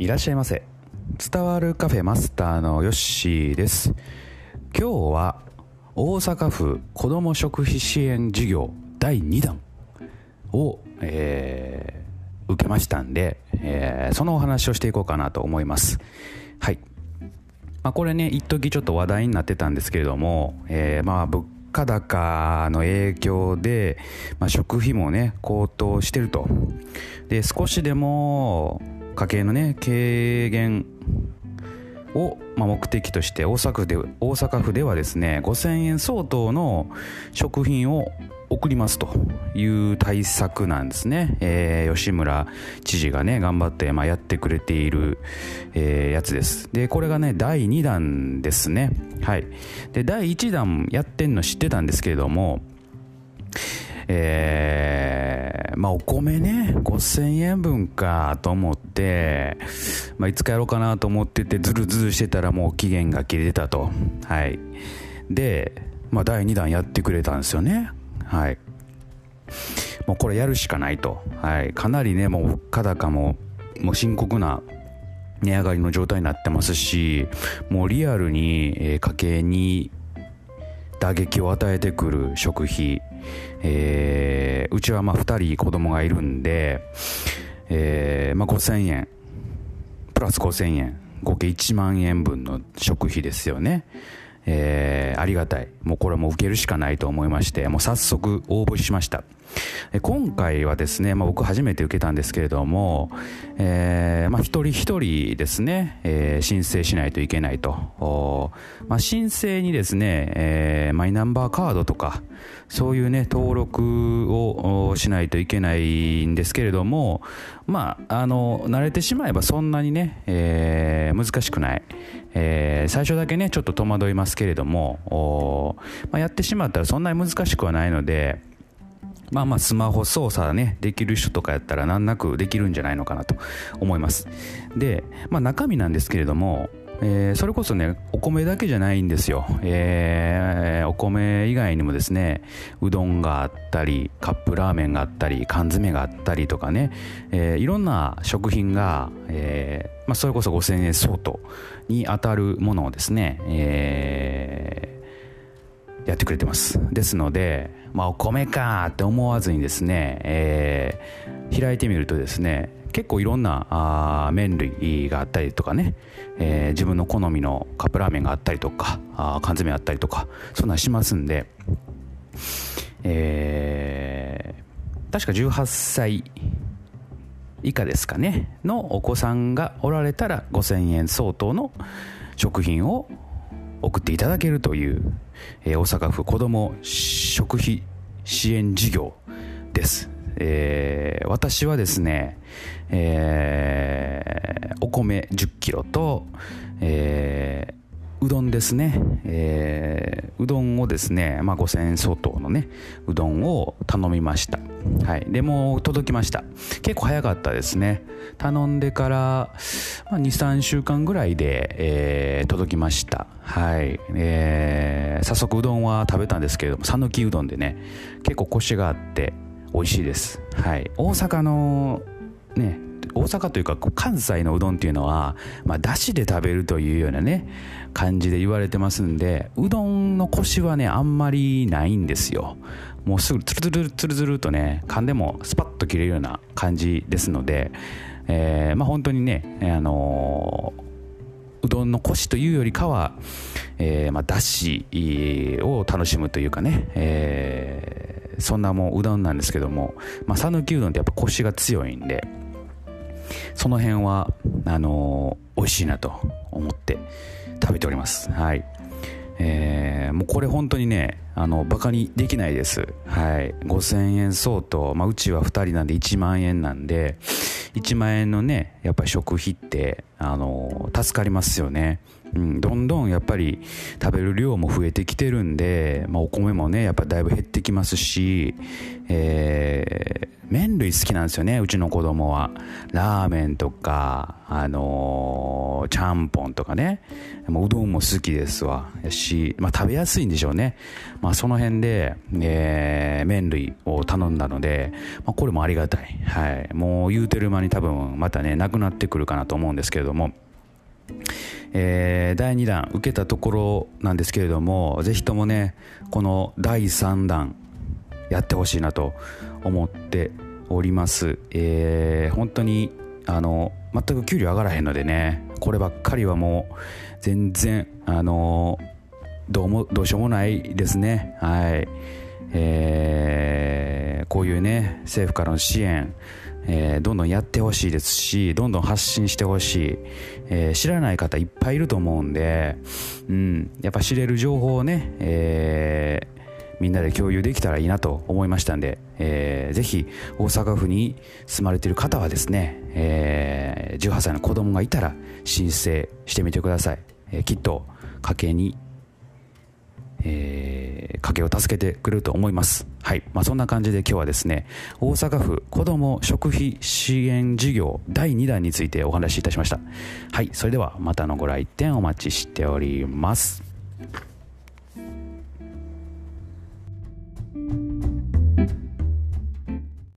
いらっしゃいませ。伝わるカフェマスターのヨッシーです。今日は大阪府子ども食費支援事業第2弾を、えー、受けましたんで、えー、そのお話をしていこうかなと思います。はい、まあ、これね一時ちょっと話題になってたんですけれども、えー、まあ物価高の影響で、まあ、食費もね高騰してると。で少しでも家計のね軽減を、まあ、目的として大阪府で大阪府ではですね5000円相当の食品を送りますという対策なんですね、えー、吉村知事がね頑張って、まあ、やってくれている、えー、やつです。でこれがね第2弾ですね。はい。で第1弾やってんの知ってたんですけれどもえー、まあお米ね5000円分かと思って、まあ、いつかやろうかなと思っててズルズルしてたらもう期限が切れてたと。はい。で、まあ、第2弾やってくれたんですよね。はい。もうこれやるしかないと、はい、かなりねもう物価高ももう深刻な値上がりの状態になってますしもうリアルに家計に打撃を与えてくる食費、えー、うちはまあ2人子供がいるんで、えーまあ、5000円プラス5000円合計1万円分の食費ですよねえー、ありがたい。もうこれも受けるしかないと思いまして、もう早速応募しました。今回はですね、まあ、僕初めて受けたんですけれども、えーまあ、一人一人ですね、えー、申請しないといけないと。まあ、申請にですね、えー、マイナンバーカードとか、そういうね、登録をしないといけないんですけれども、まあ、あの、慣れてしまえばそんなにね、えー、難しくない。えー、最初だけね、ちょっと戸惑いますけれども、まあ、やってしまったらそんなに難しくはないので、まあまあスマホ操作ね、できる人とかやったら難なくできるんじゃないのかなと思います。で、まあ中身なんですけれども、えー、それこそね、お米だけじゃないんですよ。えー、お米以外にもですね、うどんがあったり、カップラーメンがあったり、缶詰があったりとかね、えー、いろんな食品が、えまあ、それこそ5000円相当に当たるものをですね、えやってくれてます。ですので、まあ、お米かって思わずにですね、えー、開いてみるとですね結構いろんなあ麺類があったりとかね、えー、自分の好みのカップラーメンがあったりとかあ缶詰あったりとかそんなんしますんで、えー、確か18歳以下ですかねのお子さんがおられたら5000円相当の食品を送っていただけるという、えー、大阪府子ども食費支援事業です。えー、私はですね、えー、お米1 0キロと、えうどんですね、えー、うどんをですね、まあ、5000円相当のねうどんを頼みました。はい。でも届きました。結構早かったですね。頼んでから、まあ、23週間ぐらいで、えー、届きました。はい、えー、早速うどんは食べたんですけれども讃岐うどんでね結構コシがあって美味しいです。はい。大阪のね大阪というか関西のうどんっていうのは、まあ、だしで食べるというようなね感じで言われてますんでうどんのコシはねあんまりないんですよ。もうすぐツルツルツルツルとね噛んでもスパッと切れるような感じですので、えー、まあ本当にねあのーうどんのコシというよりかは、えーまあ、だしを楽しむというかね、えー、そんなもううどんなんですけども讃岐、まあ、うどんってやっぱコシが強いんでその辺はあのー、美味しいなと思って食べております。はい。えー、もうこれ本当にねあのバカにできないです。はい。5000円相当、まあ、うちは2人なんで1万円なんで1万円のねやっぱり食費ってあの助かりますよね。うん、どんどんやっぱり食べる量も増えてきてるんで、まあ、お米もねやっぱだいぶ減ってきますし、えー、麺類好きなんですよねうちの子供は。ラーメンとかあのー、ちゃんぽんとかね。もううどんも好きですわ。し、まあ、食べやすいんでしょうね、まあ、その辺で、えー、麺類を頼んだので、まあ、これもありがたい、はい、もう言うてる間に多分またねなくなってくるかなと思うんですけれどもえー、第2弾受けたところなんですけれどもぜひともねこの第3弾やってほしいなと思っております、えー、本当にあの全く給料上がらへんのでねこればっかりはもう全然あのどうもどうしようもないですね。はい。えー、こういうね政府からの支援えー、どんどんやってほしいですしどんどん発信してほしい、えー、知らない方いっぱいいると思うんで、うん、やっぱ知れる情報をね、えー、みんなで共有できたらいいなと思いましたんで、えー、ぜひ大阪府に住まれている方はですね、えー、18歳の子供がいたら申請してみてください、えー、きっと家計にえー、家計を助けてくれると思います。はい。まあ、そんな感じで今日はですね、大阪府子ども食費支援事業第2弾についてお話しいたしました。はい。それではまたのご来店お待ちしております。